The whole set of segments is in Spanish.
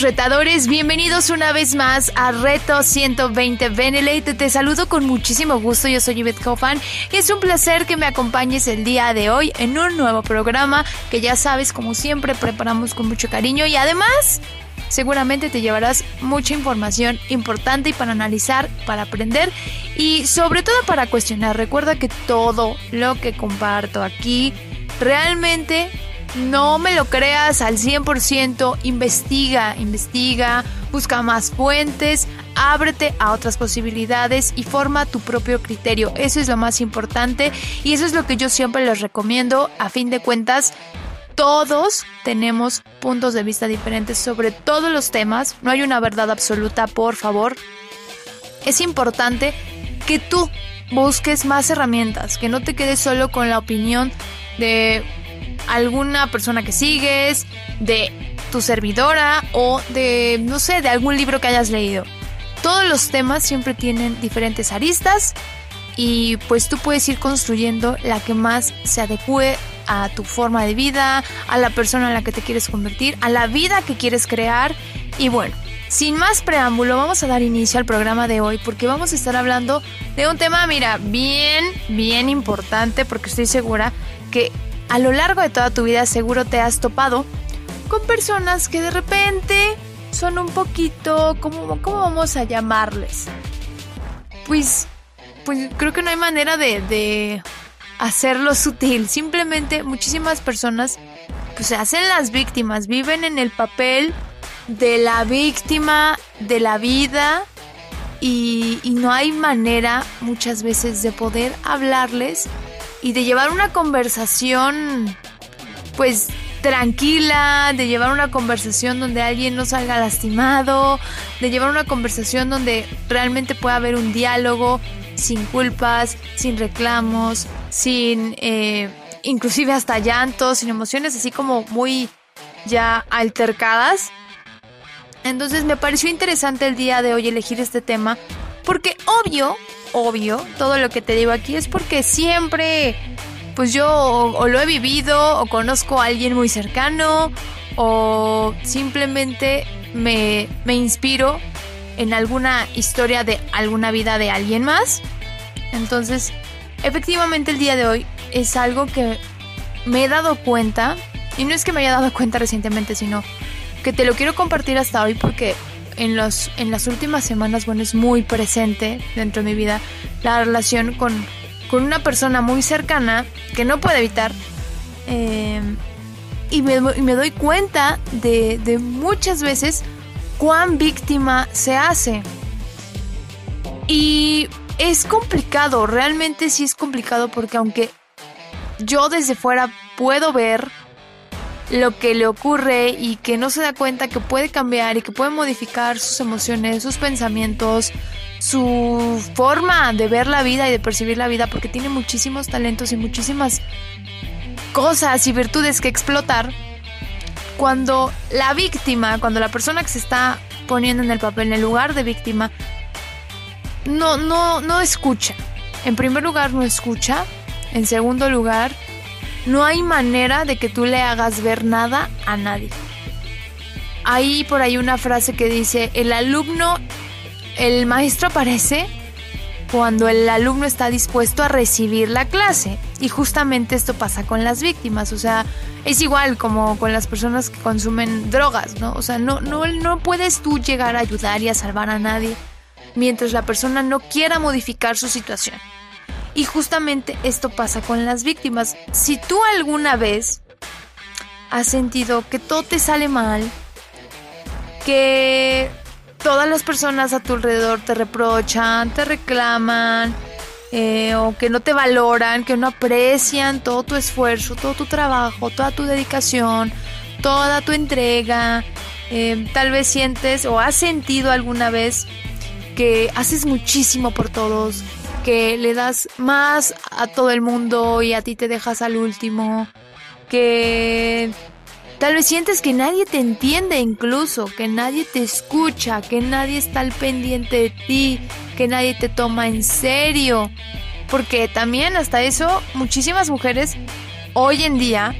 Retadores, bienvenidos una vez más a Reto 120 Benelate. Te saludo con muchísimo gusto, yo soy Yvette Kaufman y es un placer que me acompañes el día de hoy en un nuevo programa que ya sabes, como siempre, preparamos con mucho cariño y además seguramente te llevarás mucha información importante para analizar, para aprender y sobre todo para cuestionar. Recuerda que todo lo que comparto aquí realmente no me lo creas al 100%, investiga, investiga, busca más fuentes, ábrete a otras posibilidades y forma tu propio criterio. Eso es lo más importante y eso es lo que yo siempre les recomiendo. A fin de cuentas, todos tenemos puntos de vista diferentes sobre todos los temas. No hay una verdad absoluta, por favor. Es importante que tú busques más herramientas, que no te quedes solo con la opinión de alguna persona que sigues, de tu servidora o de, no sé, de algún libro que hayas leído. Todos los temas siempre tienen diferentes aristas y pues tú puedes ir construyendo la que más se adecue a tu forma de vida, a la persona en la que te quieres convertir, a la vida que quieres crear y bueno. Sin más preámbulo, vamos a dar inicio al programa de hoy porque vamos a estar hablando de un tema, mira, bien, bien importante porque estoy segura que a lo largo de toda tu vida seguro te has topado con personas que de repente son un poquito, ¿cómo, cómo vamos a llamarles? Pues, pues creo que no hay manera de, hacerlo sutil. Simplemente muchísimas personas pues, se hacen las víctimas, viven en el papel de la víctima de la vida y no hay manera muchas veces de poder hablarles y de llevar una conversación pues tranquila, de llevar una conversación donde alguien no salga lastimado, de llevar una conversación donde realmente pueda haber un diálogo sin culpas, sin reclamos, sin eh, inclusive hasta llantos, sin emociones así como muy ya altercadas. Entonces me pareció interesante el día de hoy elegir este tema porque obvio obvio, todo lo que te digo aquí es porque siempre, pues yo o, lo he vivido, o conozco a alguien muy cercano, o simplemente me, me inspiro en alguna historia de alguna vida de alguien más. Entonces, efectivamente el día de hoy es algo que me he dado cuenta, y no es que me haya dado cuenta recientemente, sino que te lo quiero compartir hasta hoy porque en, los, en las últimas semanas, bueno, es muy presente dentro de mi vida la relación con, con una persona muy cercana que no puedo evitar. Em, y, me, me, doy cuenta de, de muchas veces cuán víctima se hace. Y es complicado, realmente sí es complicado porque aunque yo desde fuera puedo ver lo que le ocurre y que no se da cuenta que puede cambiar y que puede modificar sus emociones, sus pensamientos, su forma de ver la vida y de percibir la vida porque tiene muchísimos talentos y muchísimas cosas y virtudes que explotar. Cuando la víctima, cuando la persona que se está poniendo en el papel, en el lugar de víctima, no, no, no escucha. En primer lugar, no escucha. En segundo lugar, no hay manera de que tú le hagas ver nada a nadie. Hay por ahí una frase que dice, el alumno, el maestro aparece cuando el alumno está dispuesto a recibir la clase. Y justamente esto pasa con las víctimas. O sea, es igual como con las personas que consumen drogas, ¿no? O sea, no, no, no puedes tú llegar a ayudar y a salvar a nadie mientras la persona no quiera modificar su situación. Y justamente esto pasa con las víctimas. Si tú alguna vez has sentido que todo te sale mal, que todas las personas a tu alrededor te reprochan, te reclaman, eh, o que no te valoran, que no aprecian todo tu esfuerzo, todo tu trabajo, toda tu dedicación, toda tu entrega. Eh, tal vez sientes o has sentido alguna vez que haces muchísimo por todos, que le das más a todo el mundo y a ti te dejas al último, que tal vez sientes que nadie te entiende incluso, que nadie te escucha, que nadie está al pendiente de ti, que nadie te toma en serio. Porque también hasta eso muchísimas mujeres hoy en día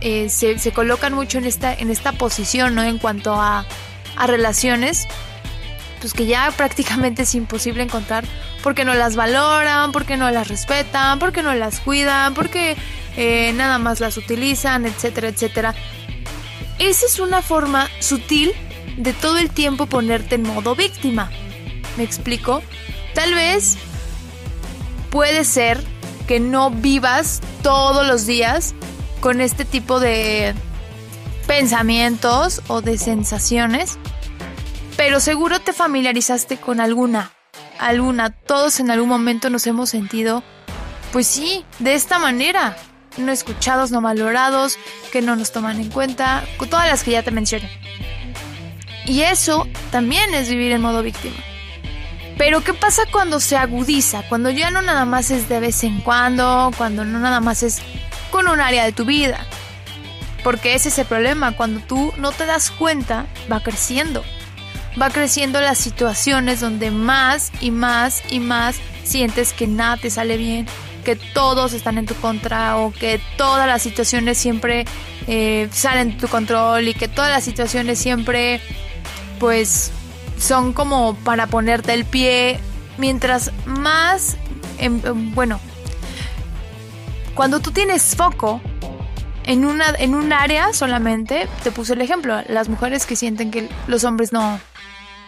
eh, se, se, colocan mucho en esta, en esta posición, ¿no? En cuanto a, a relaciones, pues que ya prácticamente es imposible encontrar porque no las valoran, porque no las respetan, porque no las cuidan, porque eh, nada más las utilizan, etcétera, etcétera. Esa es una forma sutil de todo el tiempo ponerte en modo víctima. ¿Me explico? Tal vez puede ser que no vivas todos los días con este tipo de pensamientos o de sensaciones, pero seguro te familiarizaste con alguna, alguna, todos en algún momento nos hemos sentido, pues sí, de esta manera, no escuchados, no valorados, que no nos toman en cuenta, todas las que ya te mencioné. Y eso también es vivir en modo víctima. Pero ¿qué pasa cuando se agudiza? Cuando ya no nada más es de vez en cuando, cuando no nada más es con un área de tu vida. Porque ese es el problema, cuando tú no te das cuenta, va creciendo. Va creciendo las situaciones donde más y más y más sientes que nada te sale bien, que todos están en tu contra o que todas las situaciones siempre eh, salen de tu control y que todas las situaciones siempre pues son como para ponerte el pie. Mientras más, em, em, bueno, cuando tú tienes foco en, una, en un área solamente, te puse el ejemplo, las mujeres que sienten que los hombres no,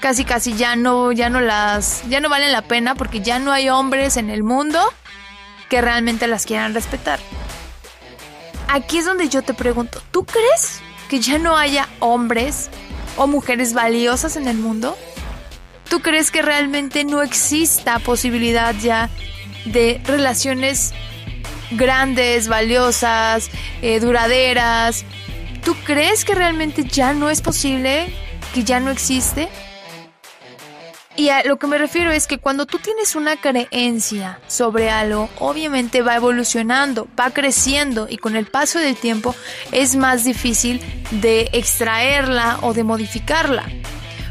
casi casi ya no, ya no las, ya no valen la pena porque ya no hay hombres en el mundo que realmente las quieran respetar. Aquí es donde yo te pregunto, ¿tú crees que ya no haya hombres o mujeres valiosas en el mundo? ¿Tú crees que realmente no exista posibilidad ya de relaciones grandes, valiosas, eh, duraderas? ¿Tú crees que realmente ya no es posible, que ya no existe? Y a lo que me refiero es que cuando tú tienes una creencia sobre algo, obviamente va evolucionando, va creciendo y con el paso del tiempo es más difícil de extraerla o de modificarla.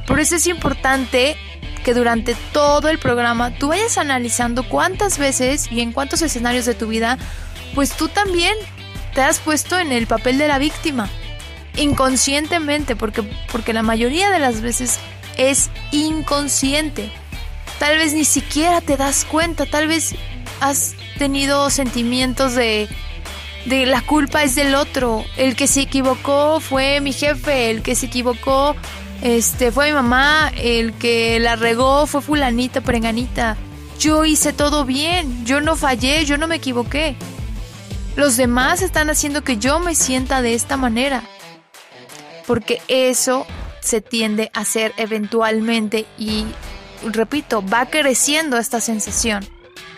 Por eso es importante que durante todo el programa tú vayas analizando cuántas veces y en cuántos escenarios de tu vida, pues tú también te has puesto en el papel de la víctima. Inconscientemente, porque, porque la mayoría de las veces es inconsciente. Tal vez ni siquiera te das cuenta, tal vez has tenido sentimientos de, de la culpa es del otro, el que se equivocó fue mi jefe, el que se equivocó este fue mi mamá, el que la regó fue fulanita, preganita. Yo hice todo bien, yo no fallé, yo no me equivoqué. Los demás están haciendo que yo me sienta de esta manera. Porque eso se tiende a hacer eventualmente y, repito, va creciendo esta sensación.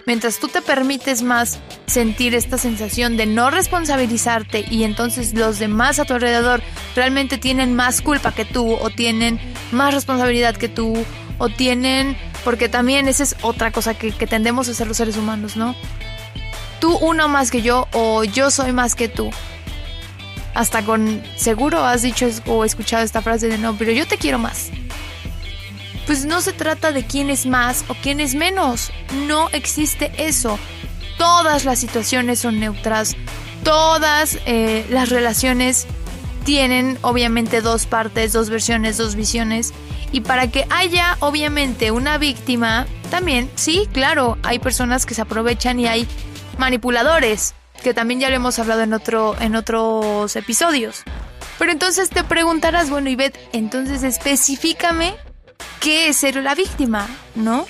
Mientras tú te permites más sentir esta sensación de no responsabilizarte y entonces los demás a tu alrededor realmente tienen más culpa que tú o tienen más responsabilidad que tú o tienen, porque también esa es otra cosa que, que tendemos a hacer los seres humanos, ¿no? Tú uno más que yo o yo soy más que tú hasta con seguro has dicho o escuchado esta frase de no, pero yo te quiero más. Pues no se trata de quién es más o quién es menos. No existe eso. Todas las situaciones son neutras. Todas eh, las relaciones tienen obviamente dos partes, dos versiones, dos visiones. Y para que haya obviamente una víctima, también, sí, claro, hay personas que se aprovechan y hay manipuladores que también ya lo hemos hablado en, otro, en otros episodios. Pero entonces te preguntarás, bueno, Ivette, entonces específicame qué es ser la víctima, ¿no?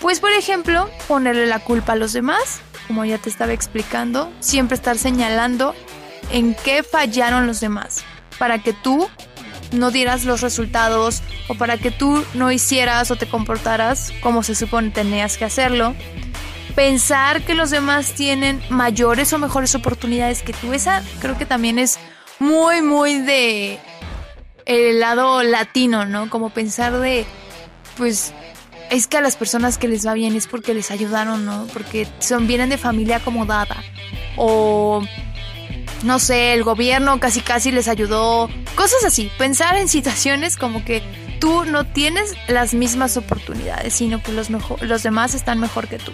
Pues por ejemplo, ponerle la culpa a los demás, como ya te estaba explicando, siempre estar señalando en qué fallaron los demás, para que tú no dieras los resultados o para que tú no hicieras o te comportaras como se supone tenías que hacerlo. Pensar que los demás tienen mayores o mejores oportunidades que tú. Esa creo que también es muy, muy de el lado latino, ¿no? Como pensar de, pues, es que a las personas que les va bien es porque les ayudaron, ¿no? Porque son, vienen de familia acomodada. O, no sé, el gobierno casi casi les ayudó. Cosas así. Pensar en situaciones como que tú no tienes las mismas oportunidades, sino que los, los demás están mejor que tú.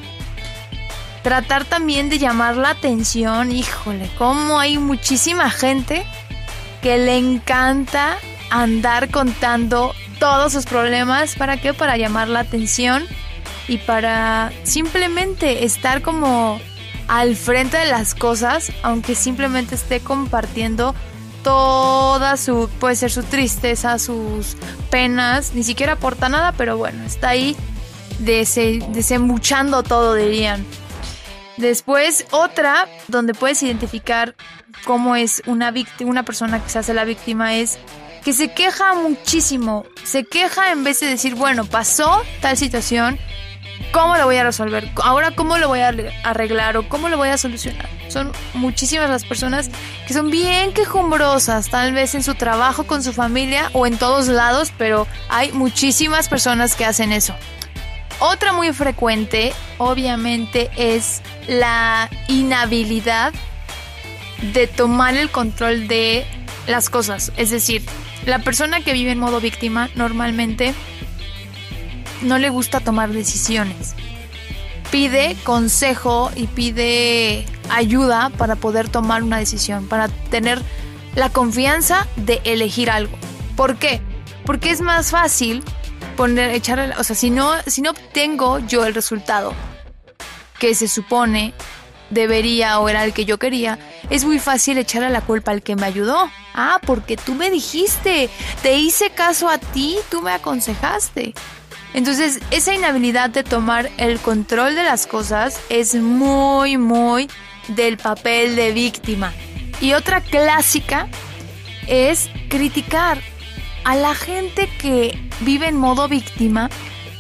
Tratar también de llamar la atención, híjole, como hay muchísima gente que le encanta andar contando todos sus problemas. ¿Para qué? Para llamar la atención y para simplemente estar como al frente de las cosas, aunque simplemente esté compartiendo toda su, puede ser su tristeza, sus penas, ni siquiera aporta nada, pero bueno, está ahí desembuchando todo, dirían. Después, otra donde puedes identificar cómo es una, una persona que se hace la víctima es que se queja muchísimo. Se queja en vez de decir, bueno, pasó tal situación, ¿cómo lo voy a resolver? Ahora, ¿cómo lo voy a arreglar o cómo lo voy a solucionar? Son muchísimas las personas que son bien quejumbrosas, tal vez en su trabajo, con su familia o en todos lados, pero hay muchísimas personas que hacen eso. Otra muy frecuente, obviamente, es la inhabilidad de tomar el control de las cosas. Es decir, la persona que vive en modo víctima normalmente no le gusta tomar decisiones. Pide consejo y pide ayuda para poder tomar una decisión, para tener la confianza de elegir algo. ¿Por qué? Porque es más fácil poner, echar, o sea, si no, si no obtengo yo el resultado que se supone debería o era el que yo quería, es muy fácil echar a la culpa al que me ayudó. Ah, porque tú me dijiste, te hice caso a ti, tú me aconsejaste. Entonces, esa inhabilidad de tomar el control de las cosas es muy, muy del papel de víctima. Y otra clásica es criticar a la gente que vive en modo víctima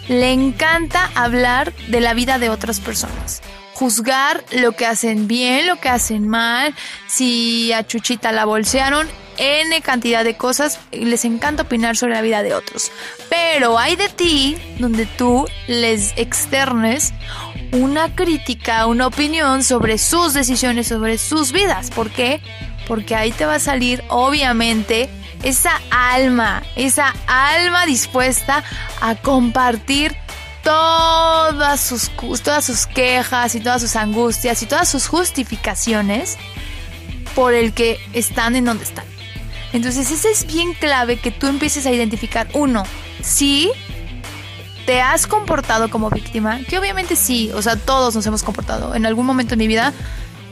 le encanta hablar de la vida de otras personas. Juzgar lo que hacen bien, lo que hacen mal, si a Chuchita la bolsearon, N cantidad de cosas, les encanta opinar sobre la vida de otros. Pero hay de ti donde tú les externes una crítica, una opinión sobre sus decisiones, sobre sus vidas. ¿Por qué? Porque ahí te va a salir, obviamente, esa alma, esa alma dispuesta a compartir todas sus, todas sus quejas y todas sus angustias y todas sus justificaciones por el que están en donde están. Entonces, ese es bien clave que tú empieces a identificar, uno, si te has comportado como víctima, que obviamente sí, o sea, todos nos hemos comportado. En algún momento de mi vida,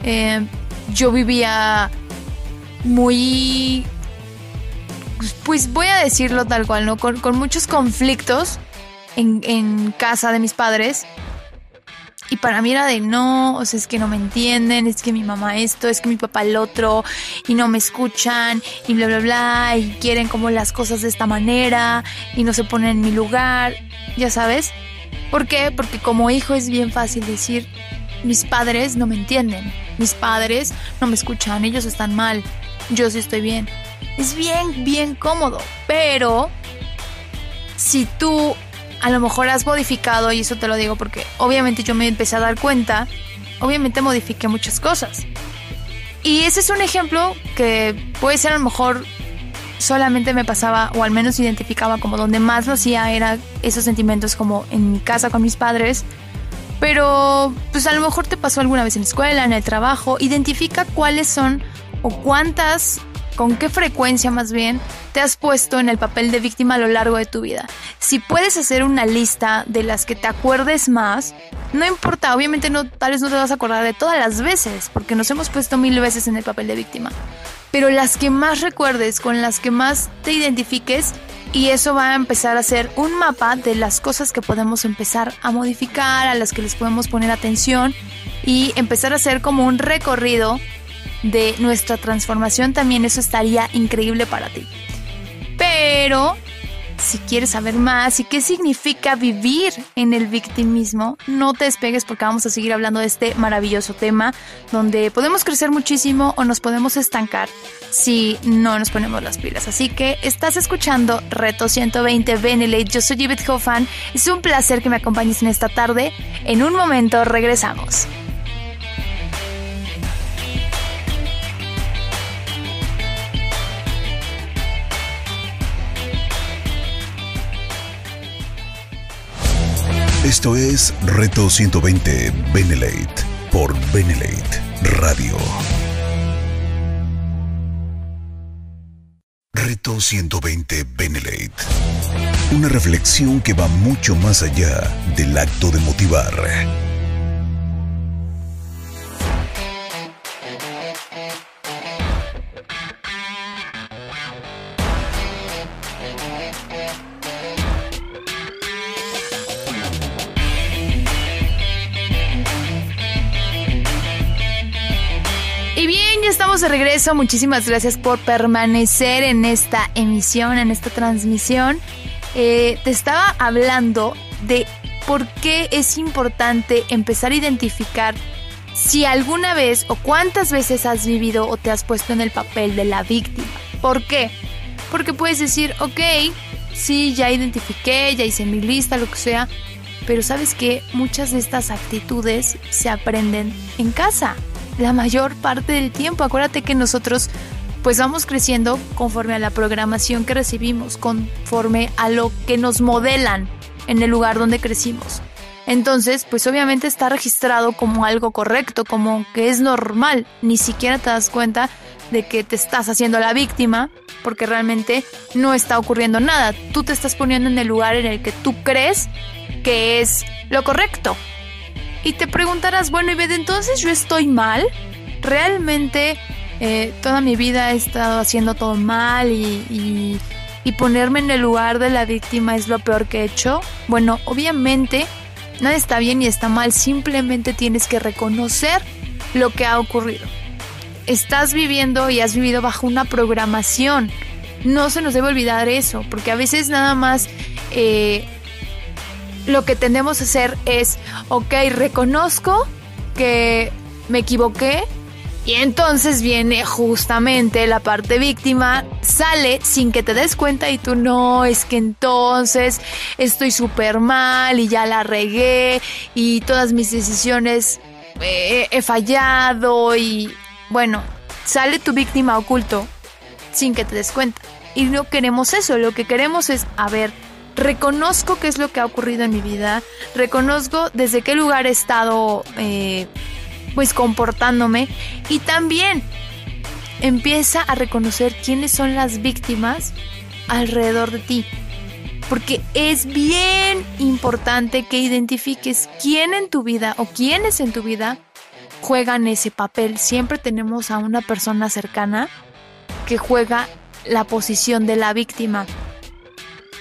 eh, yo vivía muy pues voy a decirlo tal cual, ¿no? Con, muchos conflictos en, casa de mis padres. Y para mí era de no, o sea, es que no me entienden, es que mi mamá esto, es que mi papá el otro, y no me escuchan, y bla, bla, bla, y quieren como las cosas de esta manera, y no se ponen en mi lugar, ya sabes. ¿Por qué? Porque como hijo es bien fácil decir, mis padres no me entienden, mis padres no me escuchan, ellos están mal, yo sí estoy bien. Es bien, bien cómodo. Pero si tú a lo mejor has modificado, y eso te lo digo porque obviamente yo me empecé a dar cuenta, obviamente modifiqué muchas cosas. Y ese es un ejemplo que puede ser a lo mejor solamente me pasaba, o al menos identificaba como donde más lo hacía, era esos sentimientos como en mi casa con mis padres. Pero pues a lo mejor te pasó alguna vez en la escuela, en el trabajo. Identifica cuáles son o cuántas con qué frecuencia más bien te has puesto en el papel de víctima a lo largo de tu vida. Si puedes hacer una lista de las que te acuerdes más, no importa, obviamente no, tal vez no te vas a acordar de todas las veces, porque nos hemos puesto mil veces en el papel de víctima. Pero las que más recuerdes, con las que más te identifiques, y eso va a empezar a ser un mapa de las cosas que podemos empezar a modificar, a las que les podemos poner atención y empezar a hacer como un recorrido de nuestra transformación, también eso estaría increíble para ti. Pero si quieres saber más y qué significa vivir en el victimismo, no te despegues porque vamos a seguir hablando de este maravilloso tema donde podemos crecer muchísimo o nos podemos estancar si no nos ponemos las pilas. Así que estás escuchando Reto 120 Benelete. Yo soy Yvette Hoffman. Es un placer que me acompañes en esta tarde. En un momento regresamos. Esto es Reto 120 Benelate por Benelate Radio. Reto 120 Benelate. Una reflexión que va mucho más allá del acto de motivar de regreso. Muchísimas gracias por permanecer en esta emisión, en esta transmisión. Eh, te estaba hablando de por qué es importante empezar a identificar si alguna vez o cuántas veces has vivido o te has puesto en el papel de la víctima. ¿Por qué? Porque puedes decir, ok, sí, ya identifiqué, ya hice mi lista, lo que sea, pero sabes que muchas de estas actitudes se aprenden en casa la mayor parte del tiempo. Acuérdate que nosotros pues vamos creciendo conforme a la programación que recibimos, conforme a lo que nos modelan en el lugar donde crecimos. Entonces, pues obviamente está registrado como algo correcto, como que es normal. Ni siquiera te das cuenta de que te estás haciendo la víctima porque realmente no está ocurriendo nada. Tú te estás poniendo en el lugar en el que tú crees que es lo correcto. Y te preguntarás, bueno, y entonces yo estoy mal. Realmente eh, toda mi vida he estado haciendo todo mal y, y ponerme en el lugar de la víctima es lo peor que he hecho. Bueno, obviamente nada está bien ni está mal, simplemente tienes que reconocer lo que ha ocurrido. Estás viviendo y has vivido bajo una programación. No se nos debe olvidar eso, porque a veces nada más eh, lo que tendemos a hacer es, ok, reconozco que me equivoqué y entonces viene justamente la parte víctima, sale sin que te des cuenta y tú no, es que entonces estoy súper mal y ya la regué y todas mis decisiones eh, he fallado y bueno, sale tu víctima oculto sin que te des cuenta. Y no queremos eso, lo que queremos es, a ver, reconozco qué es lo que ha ocurrido en mi vida, reconozco desde qué lugar he estado eh, pues comportándome y también empieza a reconocer quiénes son las víctimas alrededor de ti. Porque es bien importante que identifiques quién en tu vida o quiénes en tu vida juegan ese papel. Siempre tenemos a una persona cercana que juega la posición de la víctima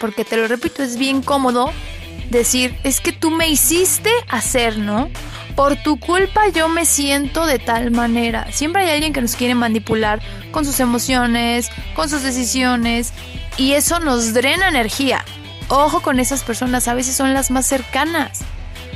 porque te lo repito, es bien cómodo decir, es que tú me hiciste hacer, ¿no? Por tu culpa yo me siento de tal manera. Siempre hay alguien que nos quiere manipular con sus emociones, con sus decisiones, y eso nos drena energía. Ojo con esas personas, a veces son las más cercanas.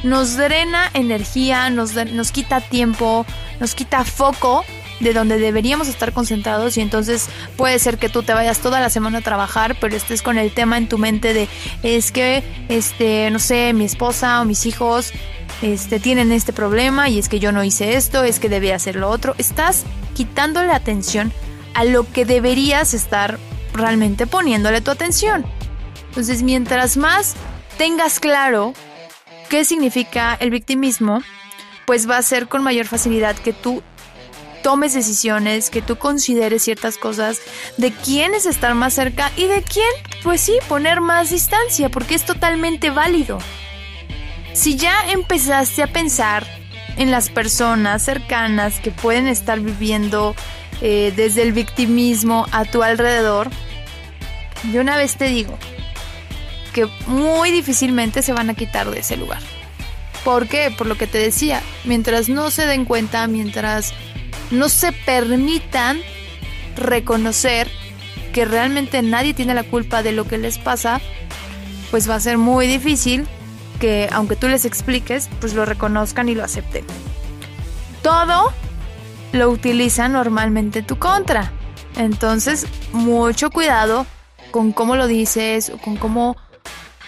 Nos drena energía, nos, nos quita tiempo, nos quita foco de donde deberíamos estar concentrados y entonces puede ser que tú te vayas toda la semana a trabajar, pero estés con el tema en tu mente de es que este, no sé, mi esposa o mis hijos este tienen este problema y es que yo no hice esto, es que debía hacer lo otro. Estás quitándole atención a lo que deberías estar realmente poniéndole tu atención. Entonces, mientras más tengas claro qué significa el victimismo, pues va a ser con mayor facilidad que tú tomes decisiones, que tú consideres ciertas cosas, de quién es estar más cerca y de quién, pues sí, poner más distancia, porque es totalmente válido. Si ya empezaste a pensar en las personas cercanas que pueden estar viviendo eh, desde el victimismo a tu alrededor, de una vez te digo que muy difícilmente se van a quitar de ese lugar. ¿Por qué? Por lo que te decía, mientras no se den cuenta, mientras no se permitan reconocer que realmente nadie tiene la culpa de lo que les pasa, pues va a ser muy difícil que aunque tú les expliques, pues lo reconozcan y lo acepten. Todo lo utilizan normalmente tu contra. Entonces, mucho cuidado con cómo lo dices o con cómo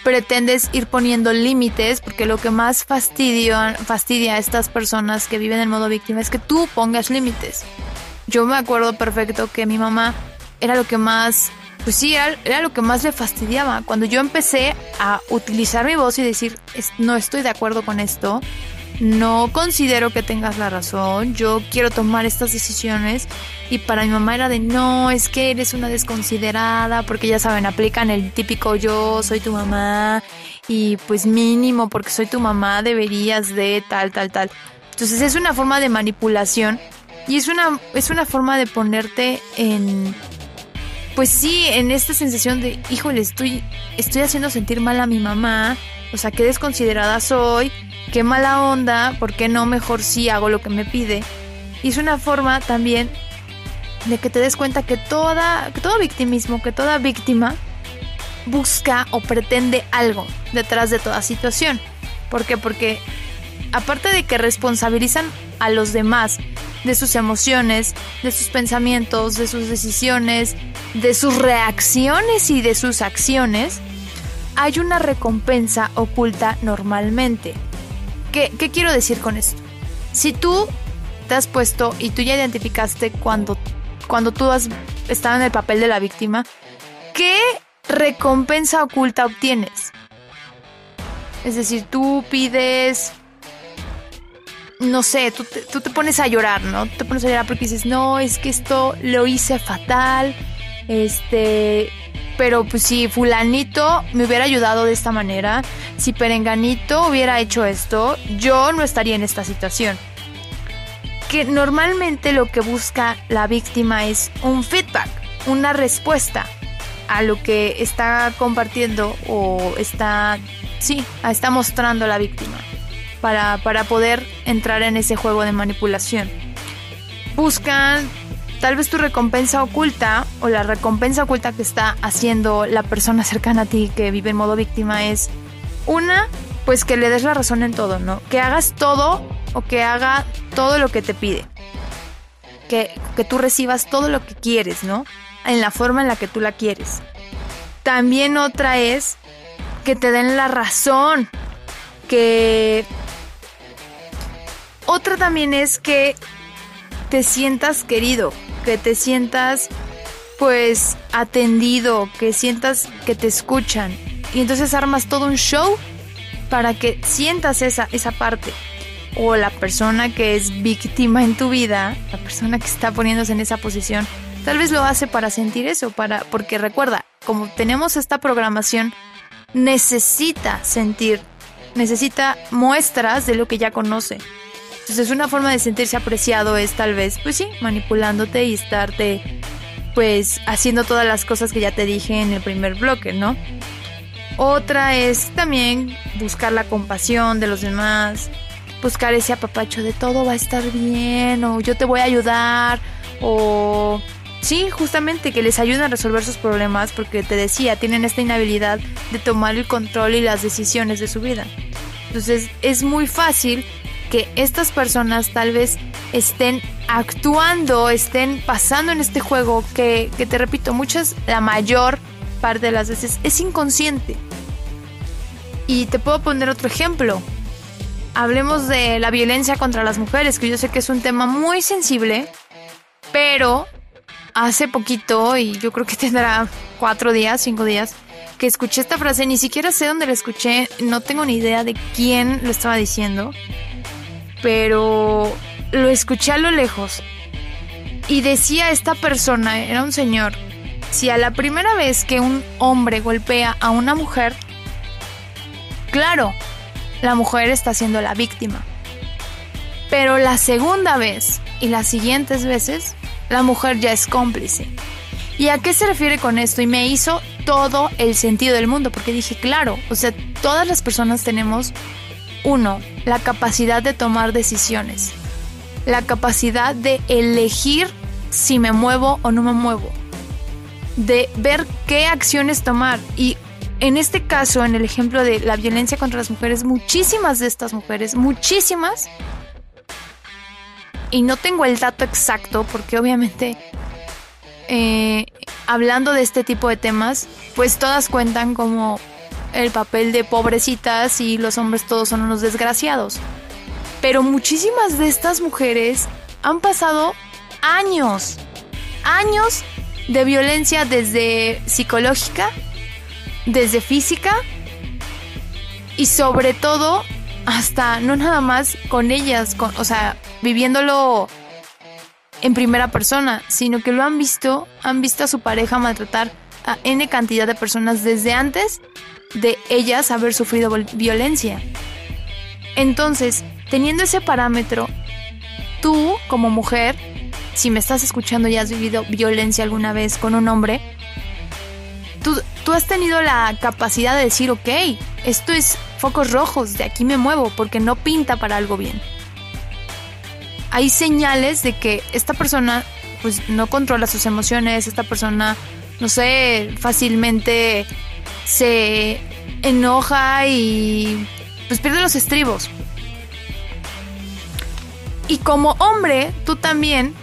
pretendes ir poniendo límites, porque lo que más fastidia, fastidia a estas personas que viven en modo víctima es que tú pongas límites. Yo me acuerdo perfecto que mi mamá era lo que más, pues sí, era, lo que más le fastidiaba. Cuando yo empecé a utilizar mi voz y decir, no estoy de acuerdo con esto, no considero que tengas la razón, yo quiero tomar estas decisiones y para mi mamá era de no, es que eres una desconsiderada, porque ya saben, aplican el típico yo soy tu mamá y pues mínimo porque soy tu mamá deberías de tal, tal, tal. Entonces es una forma de manipulación y es una, es una forma de ponerte en, pues sí, en esta sensación de, híjole, estoy, estoy haciendo sentir mal a mi mamá, o sea, qué desconsiderada soy qué mala onda, ¿por qué no mejor sí hago lo que me pide? Y es una forma también de que te des cuenta que, toda, que todo victimismo, que toda víctima busca o pretende algo detrás de toda situación. ¿Por qué? Porque aparte de que responsabilizan a los demás de sus emociones, de sus pensamientos, de sus decisiones, de sus reacciones y de sus acciones, hay una recompensa oculta normalmente. ¿Qué, quiero decir con esto? Si tú te has puesto y tú ya identificaste cuando, cuando tú has estado en el papel de la víctima, ¿qué recompensa oculta obtienes? Es decir, tú pides, no sé, tú te, tú te pones a llorar, ¿no? Te pones a llorar porque dices, no, es que esto lo hice fatal, este, pero pues si fulanito me hubiera ayudado de esta manera, si perenganito hubiera hecho esto, yo no estaría en esta situación. Que normalmente lo que busca la víctima es un feedback, una respuesta a lo que está compartiendo o está, sí, está mostrando la víctima para, para poder entrar en ese juego de manipulación. Buscan Tal vez tu recompensa oculta o la recompensa oculta que está haciendo la persona cercana a ti que vive en modo víctima es una, pues que le des la razón en todo, ¿no? Que hagas todo o que haga todo lo que te pide. Que, que tú recibas todo lo que quieres, ¿no? En la forma en la que tú la quieres. También otra es que te den la razón. Que... Otra también es que te sientas querido, que te sientas pues atendido, que sientas que te escuchan. Y entonces armas todo un show para que sientas esa, esa parte. O la persona que es víctima en tu vida, la persona que está poniéndose en esa posición, tal vez lo hace para sentir eso, para, porque recuerda, como tenemos esta programación, necesita sentir, necesita muestras de lo que ya conoce. Entonces una forma de sentirse apreciado es tal vez, pues sí, manipulándote y estarte pues haciendo todas las cosas que ya te dije en el primer bloque, ¿no? Otra es también buscar la compasión de los demás, buscar ese apapacho de todo va a estar bien o yo te voy a ayudar o sí, justamente que les ayuden a resolver sus problemas porque te decía, tienen esta inhabilidad de tomar el control y las decisiones de su vida. Entonces es muy fácil que estas personas tal vez estén actuando, estén pasando en este juego que, te repito, muchas, la mayor parte de las veces es inconsciente. Y te puedo poner otro ejemplo. Hablemos de la violencia contra las mujeres, que yo sé que es un tema muy sensible, pero hace poquito, y yo creo que tendrá cuatro días, cinco días, que escuché esta frase, ni siquiera sé dónde la escuché, no tengo ni idea de quién lo estaba diciendo, pero lo escuché a lo lejos y decía esta persona, era un señor, si a la primera vez que un hombre golpea a una mujer, claro, la mujer está siendo la víctima. Pero la segunda vez y las siguientes veces, la mujer ya es cómplice. ¿Y a qué se refiere con esto? Y me hizo todo el sentido del mundo, porque dije, claro, o sea, todas las personas tenemos uno, la capacidad de tomar decisiones. La capacidad de elegir si me muevo o no me muevo. de ver qué acciones tomar. Y en este caso, en el ejemplo de la violencia contra las mujeres, muchísimas de estas mujeres, muchísimas, y no tengo el dato exacto porque obviamente eh, hablando de este tipo de temas, pues todas cuentan como el papel de pobrecitas y los hombres todos son unos desgraciados. Pero muchísimas de estas mujeres han pasado años, años de violencia desde psicológica, desde física y sobre todo hasta no nada más con ellas, con, o sea, viviéndolo en primera persona, sino que lo han visto, han visto a su pareja maltratar a N cantidad de personas desde antes de ellas haber sufrido violencia. Entonces, teniendo ese parámetro, tú como mujer, si me estás escuchando y has vivido violencia alguna vez con un hombre, tú, tú has tenido la capacidad de decir, ok, esto es focos rojos, de aquí me muevo porque no pinta para algo bien. Hay señales de que esta persona pues no controla sus emociones, esta persona, no sé, fácilmente se enoja y pues pierde los estribos. Y como hombre, tú también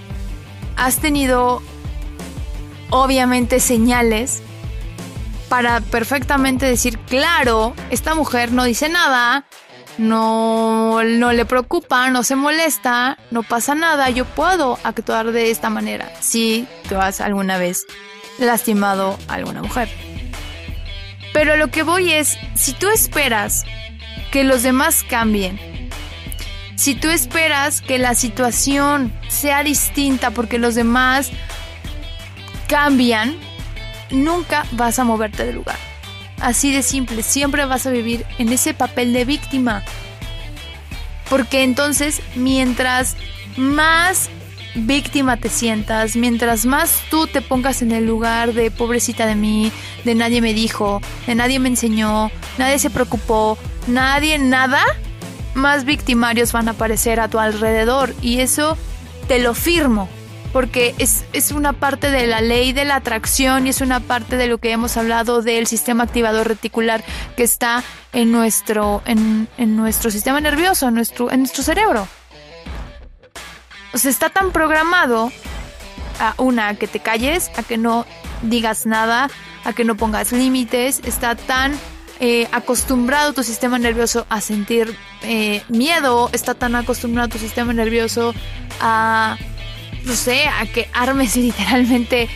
has tenido obviamente señales para perfectamente decir, claro, esta mujer no dice nada, no, no le preocupa, no se molesta, no pasa nada, yo puedo actuar de esta manera si tú has alguna vez lastimado a alguna mujer. Pero lo que voy es, si tú esperas que los demás cambien, si tú esperas que la situación sea distinta porque los demás cambian, nunca vas a moverte del lugar. Así de simple, siempre vas a vivir en ese papel de víctima. Porque entonces, mientras más víctima te sientas, mientras más tú te pongas en el lugar de pobrecita de mí, de nadie me dijo, de nadie me enseñó, nadie se preocupó, nadie nada, más victimarios van a aparecer a tu alrededor. Y eso te lo firmo porque es, una parte de la ley de la atracción y es una parte de lo que hemos hablado del sistema activador reticular que está en nuestro, en, nuestro sistema nervioso, en nuestro, en nuestro cerebro. O sea, está tan programado a una, a que te calles, a que no digas nada, a que no pongas límites, está tan eh, acostumbrado tu sistema nervioso a sentir eh, miedo, está tan acostumbrado tu sistema nervioso a no sé, a que armes literalmente,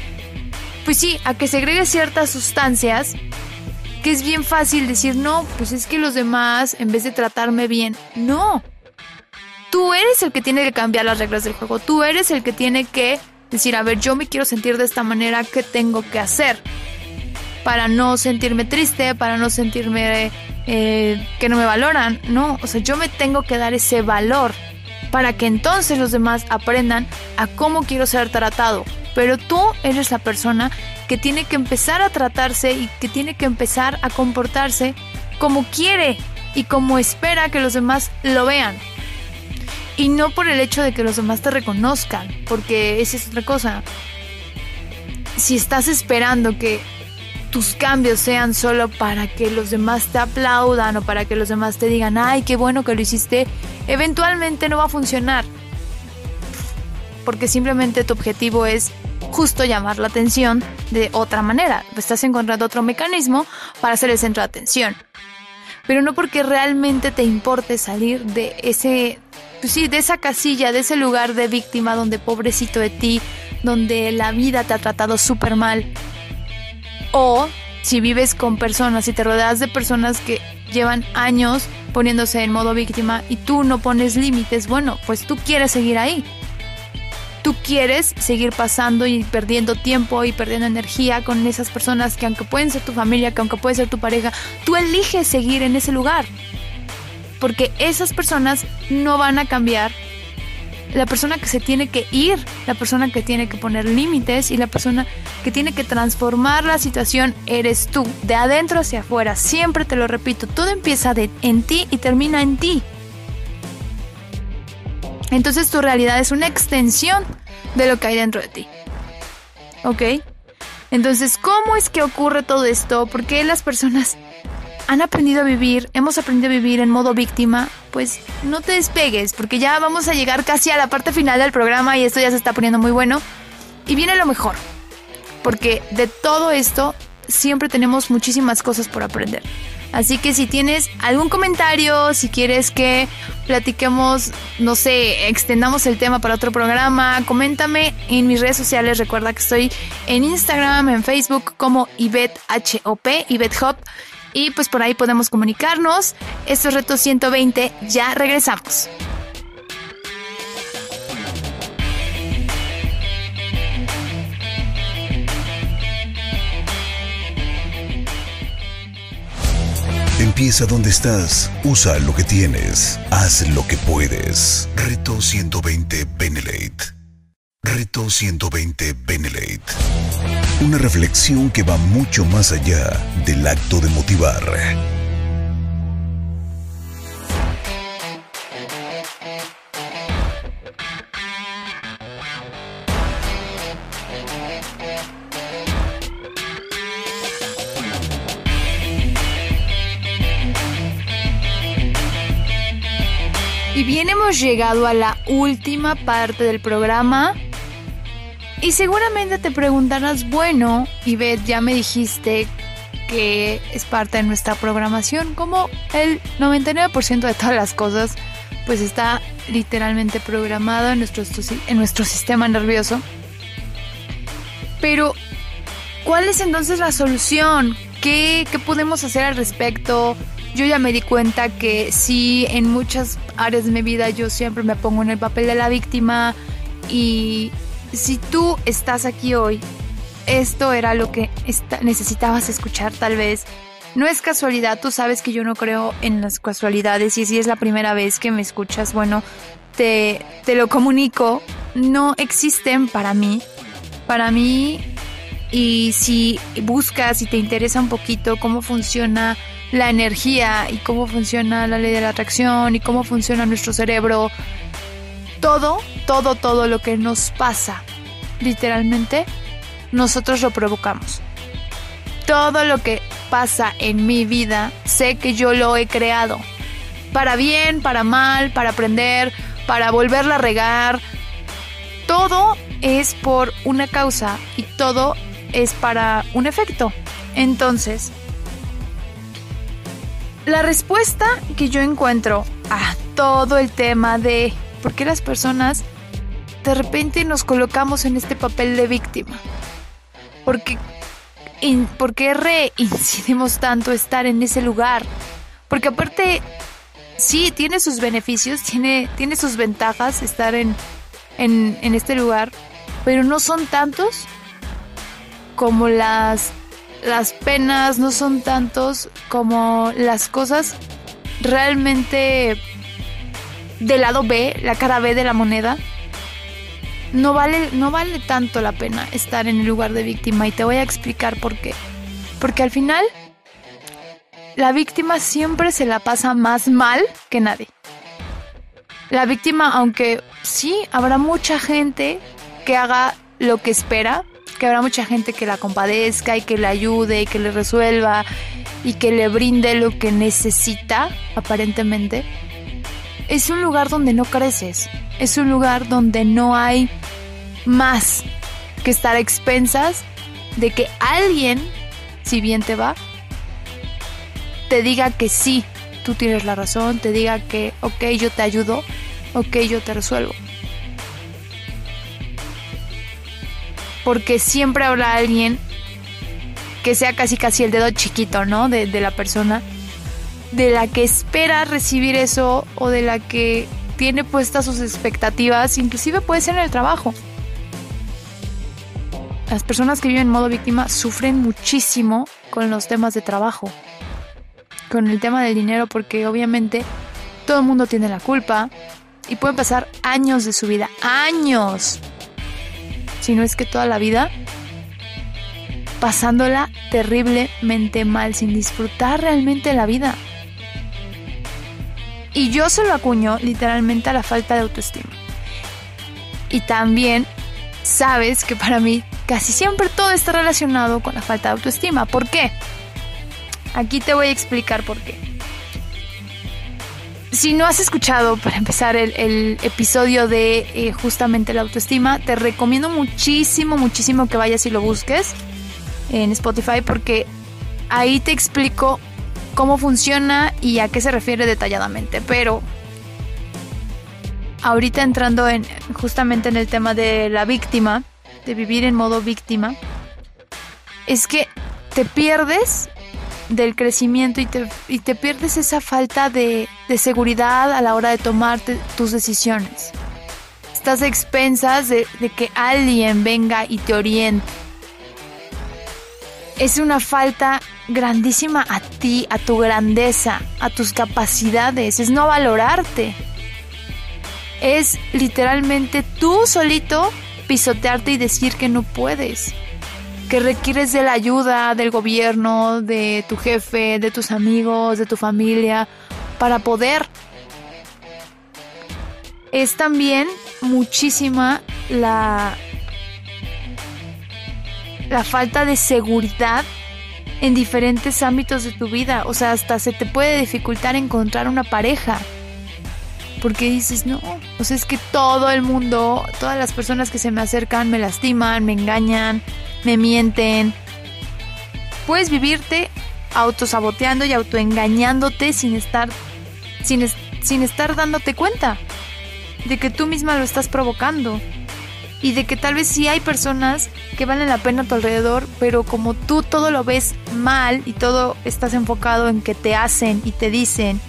pues sí, a que segregues ciertas sustancias, que es bien fácil decir, no, pues es que los demás, en vez de tratarme bien, no. Tú eres el que tiene que cambiar las reglas del juego, tú eres el que tiene que decir, a ver, yo me quiero sentir de esta manera, ¿qué tengo que hacer? Para no sentirme triste, para no sentirme eh, que no me valoran, no, o sea, yo me tengo que dar ese valor para que entonces los demás aprendan a cómo quiero ser tratado. Pero tú eres la persona que tiene que empezar a tratarse y que tiene que empezar a comportarse como quiere y como espera que los demás lo vean. Y no por el hecho de que los demás te reconozcan, porque esa es otra cosa. Si estás esperando que tus cambios sean solo para que los demás te aplaudan o para que los demás te digan, ay, qué bueno que lo hiciste, eventualmente no va a funcionar. Porque simplemente tu objetivo es justo llamar la atención de otra manera. Estás encontrando otro mecanismo para ser el centro de atención. Pero no porque realmente te importe salir de ese, sí, de esa casilla, de ese lugar de víctima donde pobrecito de ti, donde la vida te ha tratado súper mal o si vives con personas y te rodeas de personas que llevan años poniéndose en modo víctima y tú no pones límites, bueno, pues tú quieres seguir ahí. Tú quieres seguir pasando y perdiendo tiempo y perdiendo energía con esas personas que aunque pueden ser tu familia, que aunque puede ser tu pareja, tú eliges seguir en ese lugar. Porque esas personas no van a cambiar la persona que se tiene que ir, la persona que tiene que poner límites y la persona que tiene que transformar la situación eres tú, de adentro hacia afuera. Siempre te lo repito, todo empieza en ti y termina en ti. Entonces tu realidad es una extensión de lo que hay dentro de ti. ¿Ok? Entonces, ¿cómo es que ocurre todo esto? ¿Por qué las personas han aprendido a vivir, hemos aprendido a vivir en modo víctima? Pues no te despegues, porque ya vamos a llegar casi a la parte final del programa y esto ya se está poniendo muy bueno. Y viene lo mejor, porque de todo esto siempre tenemos muchísimas cosas por aprender. Así que si tienes algún comentario, si quieres que platiquemos, no sé, extendamos el tema para otro programa, coméntame en mis redes sociales. Recuerda que estoy en Instagram, en Facebook como IbetHOP, IbetHop. Y pues por ahí podemos comunicarnos. Esto es Reto 120. Ya regresamos. Empieza donde estás, usa lo que tienes, haz lo que puedes. Reto 120 Benelate. Reto 120 Benelate. Una reflexión que va mucho más allá del acto de motivar. Y bien hemos llegado a la última parte del programa. Y seguramente te preguntarás, bueno, Ivette, ya me dijiste que es parte de nuestra programación, como el 99% de todas las cosas, pues está literalmente programado en nuestro, en nuestro sistema nervioso. Pero, ¿cuál es entonces la solución? ¿Qué, ¿Qué podemos hacer al respecto? yo ya me di cuenta que sí, en muchas áreas de mi vida yo siempre me pongo en el papel de la víctima y si tú estás aquí hoy, esto era lo que necesitabas escuchar tal vez. No es casualidad, tú sabes que yo no creo en las casualidades y si es la primera vez que me escuchas, bueno, te, te lo comunico, no existen para mí. Para mí, y si buscas y te interesa un poquito cómo funciona la energía y cómo funciona la ley de la atracción y cómo funciona nuestro cerebro. Todo, todo, todo lo que nos pasa, literalmente, nosotros lo provocamos. Todo lo que pasa en mi vida, sé que yo lo he creado. Para bien, para mal, para aprender, para volverla a regar. Todo es por una causa y todo es para un efecto. Entonces, la respuesta que yo encuentro a todo el tema de por qué las personas de repente nos colocamos en este papel de víctima. ¿Por qué reincidimos tanto estar en ese lugar? Porque aparte, sí, tiene sus beneficios, tiene, tiene sus ventajas estar en, en, en este lugar, pero no son tantos como las las penas no son tantos como las cosas realmente del lado B, la cara B de la moneda. No vale, no vale tanto la pena estar en el lugar de víctima y te voy a explicar por qué. Porque al final la víctima siempre se la pasa más mal que nadie. La víctima, aunque sí, habrá mucha gente que haga lo que espera, que habrá mucha gente que la compadezca y que le ayude y que le resuelva y que le brinde lo que necesita, aparentemente. Es un lugar donde no creces, es un lugar donde no hay más que estar a expensas de que alguien, si bien te va, te diga que sí, tú tienes la razón, te diga que, ok, yo te ayudo, ok, yo te resuelvo. porque siempre habrá alguien que sea casi casi el dedo chiquito, ¿no? De, de, la persona, de la que espera recibir eso o de la que tiene puestas sus expectativas, inclusive puede ser en el trabajo. Las personas que viven en modo víctima sufren muchísimo con los temas de trabajo, con el tema del dinero, porque obviamente todo el mundo tiene la culpa y pueden pasar años de su vida, años si no es que toda la vida, pasándola terriblemente mal, sin disfrutar realmente la vida. Y yo se lo acuño literalmente a la falta de autoestima. Y también sabes que para mí casi siempre todo está relacionado con la falta de autoestima. ¿Por qué? Aquí te voy a explicar por qué. Si no has escuchado, para empezar, el, episodio de eh, justamente la autoestima, te recomiendo muchísimo, muchísimo que vayas y lo busques en Spotify porque ahí te explico cómo funciona y a qué se refiere detalladamente. Pero ahorita entrando en justamente en el tema de la víctima, de vivir en modo víctima, es que te pierdes del crecimiento y te, y te pierdes esa falta de, de, seguridad a la hora de tomar tus decisiones. Estás a expensas de, de que alguien venga y te oriente. Es una falta grandísima a ti, a tu grandeza, a tus capacidades, es no valorarte. Es literalmente tú solito pisotearte y decir que no puedes que requieres de la ayuda del gobierno, de tu jefe, de tus amigos, de tu familia, para poder. Es también muchísima la, la falta de seguridad en diferentes ámbitos de tu vida. O sea, hasta se te puede dificultar encontrar una pareja. Porque dices, no, o sea, es que todo el mundo, todas las personas que se me acercan me lastiman, me engañan, me mienten. Puedes vivirte autosaboteando y autoengañándote sin estar, sin, sin estar dándote cuenta de que tú misma lo estás provocando y de que tal vez sí hay personas que valen la pena a tu alrededor, pero como tú todo lo ves mal y todo estás enfocado en que te hacen y te dicen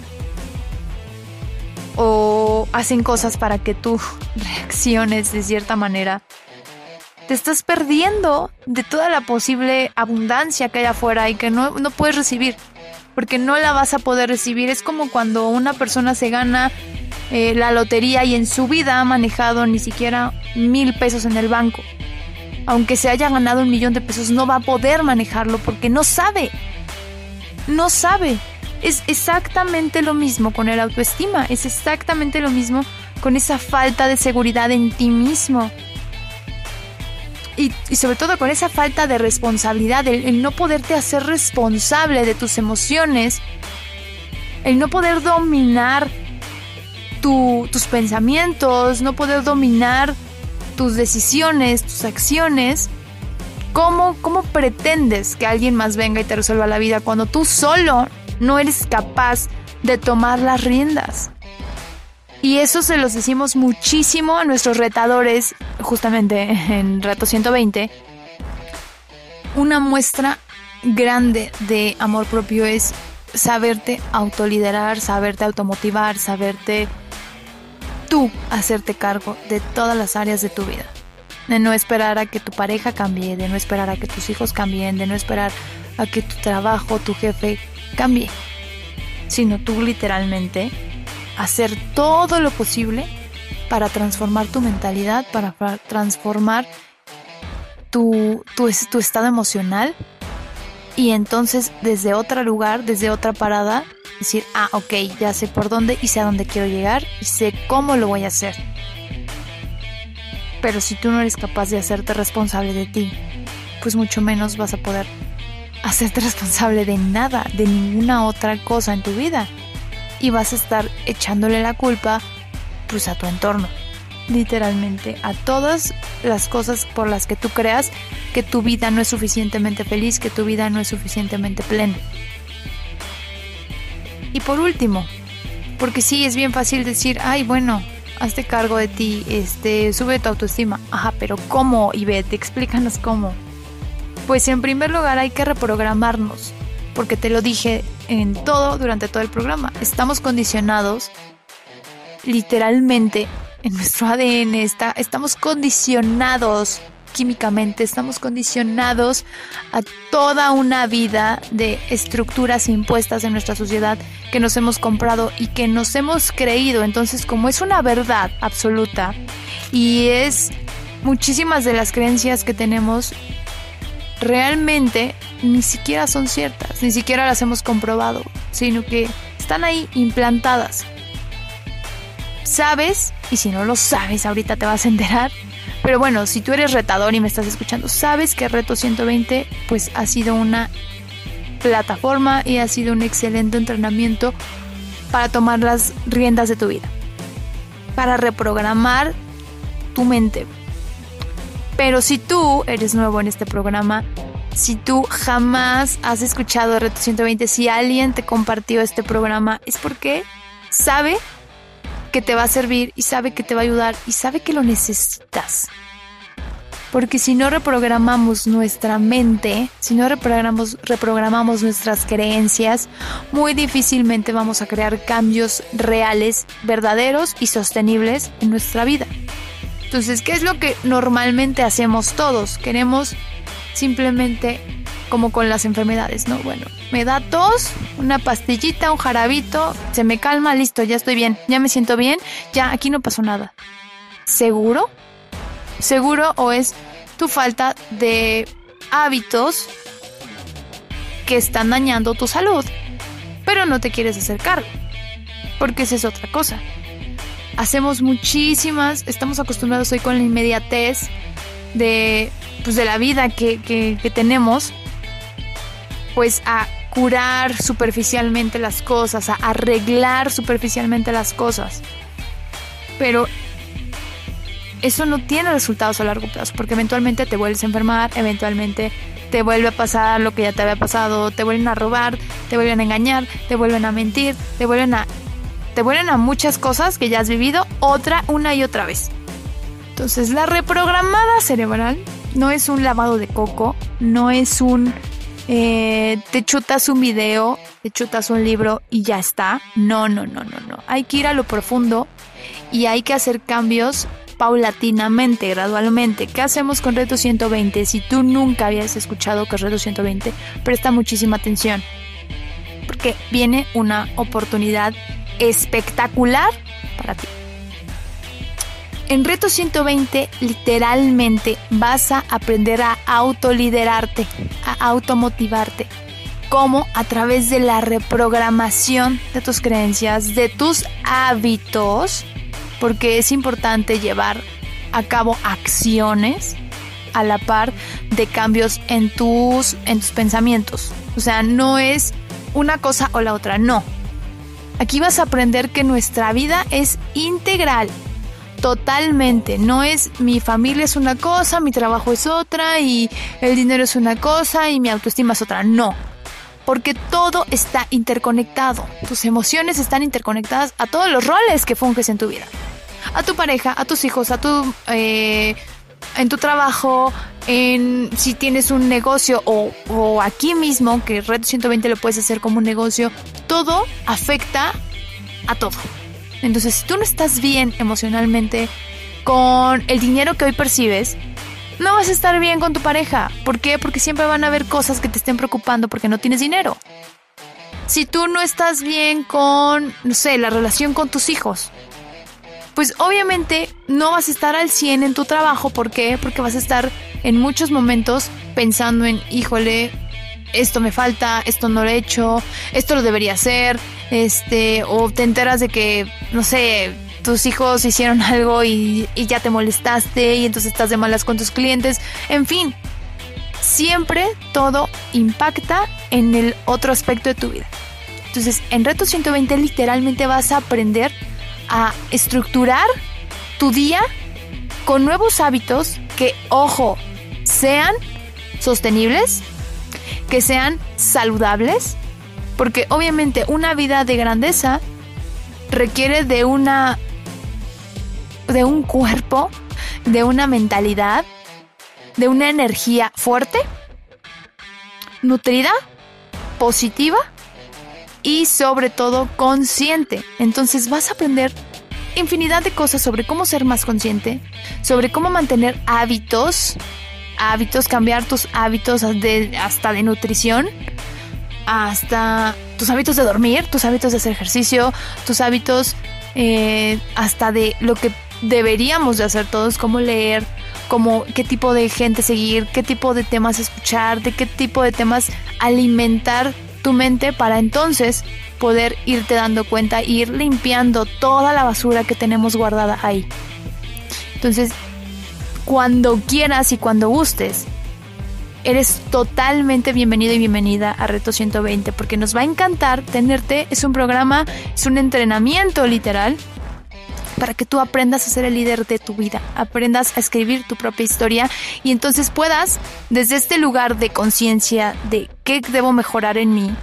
o hacen cosas para que tú reacciones de cierta manera, te estás perdiendo de toda la posible abundancia que hay afuera y que no, no puedes recibir, porque no la vas a poder recibir. Es como cuando una persona se gana eh, la lotería y en su vida ha manejado ni siquiera mil pesos en el banco. Aunque se haya ganado un millón de pesos, no va a poder manejarlo porque no sabe. No sabe. Es exactamente lo mismo con el autoestima, es exactamente lo mismo con esa falta de seguridad en ti mismo y, sobre todo con esa falta de responsabilidad, el, no poderte hacer responsable de tus emociones, el no poder dominar tus pensamientos, no poder dominar tus decisiones, tus acciones. ¿Cómo, ¿Cómo pretendes que alguien más venga y te resuelva la vida cuando tú solo no eres capaz de tomar las riendas? Y eso se los decimos muchísimo a nuestros retadores, justamente en Reto 120. Una muestra grande de amor propio es saberte autoliderar, saberte automotivar, saberte tú hacerte cargo de todas las áreas de tu vida. De no esperar a que tu pareja cambie, de no esperar a que tus hijos cambien, de no esperar a que tu trabajo, tu jefe cambie, sino tú literalmente hacer todo lo posible para transformar tu mentalidad, para transformar tu, tu, estado emocional y entonces desde otro lugar, desde otra parada, decir, ah, ok, ya sé por dónde y sé a dónde quiero llegar y sé cómo lo voy a hacer. Pero si tú no eres capaz de hacerte responsable de ti, pues mucho menos vas a poder hacerte responsable de nada, de ninguna otra cosa en tu vida y vas a estar echándole la culpa pues a tu entorno, literalmente a todas las cosas por las que tú creas que tu vida no es suficientemente feliz, que tu vida no es suficientemente plena. Y por último, porque sí es bien fácil decir, ay, bueno, hazte cargo de ti, este, sube tu autoestima. Ajá, pero ¿cómo, Ivette? Explícanos cómo. Pues en primer lugar hay que reprogramarnos porque te lo dije en todo, durante todo el programa. Estamos condicionados literalmente en nuestro ADN, está, estamos condicionados químicamente, estamos condicionados a toda una vida de estructuras impuestas en nuestra sociedad que nos hemos comprado y que nos hemos creído. Entonces, como es una verdad absoluta y es muchísimas de las creencias que tenemos realmente ni siquiera son ciertas, ni siquiera las hemos comprobado, sino que están ahí implantadas. Sabes, y si no lo sabes, ahorita te vas a enterar, Pero bueno, si tú eres retador y me estás escuchando, sabes que Reto 120 pues ha sido una plataforma y ha sido un excelente entrenamiento para tomar las riendas de tu vida, para reprogramar tu mente. Pero si tú eres nuevo en este programa, si tú jamás has escuchado Reto 120, si alguien te compartió este programa, es porque sabe que te va a servir y sabe que te va a ayudar y sabe que lo necesitas. Porque si no reprogramamos nuestra mente, si no reprogramamos, reprogramamos nuestras creencias, muy difícilmente vamos a crear cambios reales, verdaderos y sostenibles en nuestra vida. Entonces, ¿qué es lo que normalmente hacemos todos? Queremos simplemente como con las enfermedades, ¿no? Bueno, me da tos, una pastillita, un jarabito, se me calma, listo, ya estoy bien, ya me siento bien, ya aquí no pasó nada. ¿Seguro? ¿Seguro o es tu falta de hábitos que están dañando tu salud? Pero no te quieres acercar, porque esa es otra cosa. Hacemos muchísimas, estamos acostumbrados hoy con la inmediatez de pues de la vida que, tenemos, pues a curar superficialmente las cosas, a arreglar superficialmente las cosas. Pero eso no tiene resultados a largo plazo, porque eventualmente te vuelves a enfermar, eventualmente te vuelve a pasar lo que ya te había pasado, te vuelven a robar, te vuelven a engañar, te vuelven a mentir, te vuelven a te vuelven a muchas cosas que ya has vivido otra una y otra vez. Entonces, la reprogramada cerebral no es un lavado de coco, no es un eh, te chutas un video, te chutas un libro y ya está. No, no, no, no, no. Hay que ir a lo profundo y hay que hacer cambios paulatinamente, gradualmente. ¿Qué hacemos con Reto 120? Si tú nunca habías escuchado que es Reto 120, presta muchísima atención. Porque viene una oportunidad espectacular para ti. En Reto 120 literalmente vas a aprender a autoliderarte, a automotivarte. como A través de la reprogramación de tus creencias, de tus hábitos, porque es importante llevar a cabo acciones a la par de cambios en tus, en tus pensamientos. O sea, no es una cosa o la otra, no. Aquí vas a aprender que nuestra vida es integral Totalmente, no es mi familia es una cosa, mi trabajo es otra y el dinero es una cosa y mi autoestima es otra. No, porque todo está interconectado. Tus emociones están interconectadas a todos los roles que funges en tu vida. A tu pareja, a tus hijos, a tu... Eh, en tu trabajo, en si tienes un negocio o, o aquí mismo, que Red 120 lo puedes hacer como un negocio, todo afecta a todo. Entonces, si tú no estás bien emocionalmente con el dinero que hoy percibes, no vas a estar bien con tu pareja. ¿Por qué? Porque siempre van a haber cosas que te estén preocupando porque no tienes dinero. Si tú no estás bien con, no sé, la relación con tus hijos, pues obviamente no vas a estar al 100 en tu trabajo. ¿Por qué? Porque vas a estar en muchos momentos pensando en, híjole, esto me falta, esto no lo he hecho, esto lo debería hacer, este, o te enteras de que, no sé, tus hijos hicieron algo y, y ya te molestaste y entonces estás de malas con tus clientes, en fin, siempre todo impacta en el otro aspecto de tu vida. Entonces, en Reto 120 literalmente vas a aprender a estructurar tu día con nuevos hábitos que, ojo, sean sostenibles, que sean saludables, porque obviamente una vida de grandeza requiere de una de un cuerpo, de una mentalidad, de una energía fuerte, nutrida, positiva y sobre todo consciente. Entonces vas a aprender infinidad de cosas sobre cómo ser más consciente, sobre cómo mantener hábitos, hábitos, cambiar tus hábitos de, hasta de nutrición hasta tus hábitos de dormir, tus hábitos de hacer ejercicio, tus hábitos eh, hasta de lo que deberíamos de hacer todos, como leer, como qué tipo de gente seguir, qué tipo de temas escuchar, de qué tipo de temas alimentar tu mente para entonces poder irte dando cuenta ir limpiando toda la basura que tenemos guardada ahí. Entonces, cuando quieras y cuando gustes. Eres totalmente bienvenido y bienvenida a Reto 120 porque nos va a encantar tenerte. Es un programa, es un entrenamiento literal para que tú aprendas a ser el líder de tu vida, aprendas a escribir tu propia historia y entonces puedas, desde este lugar de conciencia de qué debo mejorar en mí,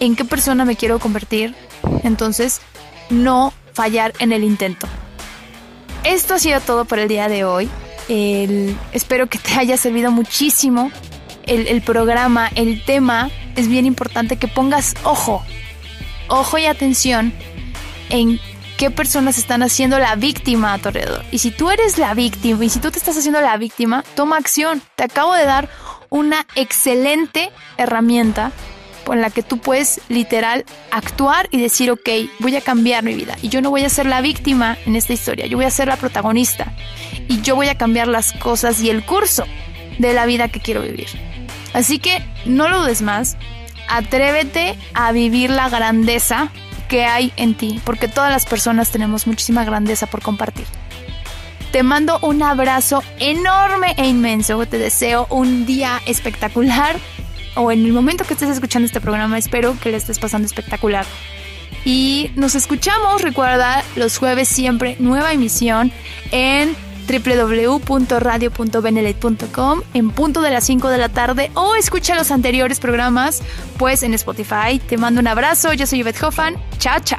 en qué persona me quiero convertir, entonces no fallar en el intento. Esto ha sido todo por el día de hoy. Espero que te haya servido muchísimo el, el programa, el tema. Es bien importante que pongas ojo, ojo y atención en qué personas están haciendo la víctima a tu alrededor. Y si tú eres la víctima y si tú te estás haciendo la víctima, toma acción. Te acabo de dar una excelente herramienta con la que tú puedes literal actuar y decir, ok, voy a cambiar mi vida. Y yo no voy a ser la víctima en esta historia, yo voy a ser la protagonista. Y yo voy a cambiar las cosas y el curso de la vida que quiero vivir. Así que no lo dudes más, atrévete a vivir la grandeza que hay en ti, porque todas las personas tenemos muchísima grandeza por compartir. Te mando un abrazo enorme e inmenso. Te deseo un día espectacular o en el momento que estés escuchando este programa. Espero que le estés pasando espectacular. Y nos escuchamos, recuerda, los jueves siempre nueva emisión en www.radio.benelete.com en punto de las 5 de la tarde o escucha los anteriores programas pues en Spotify. Te mando un abrazo, yo soy Yvette Hoffman. Chao, chao.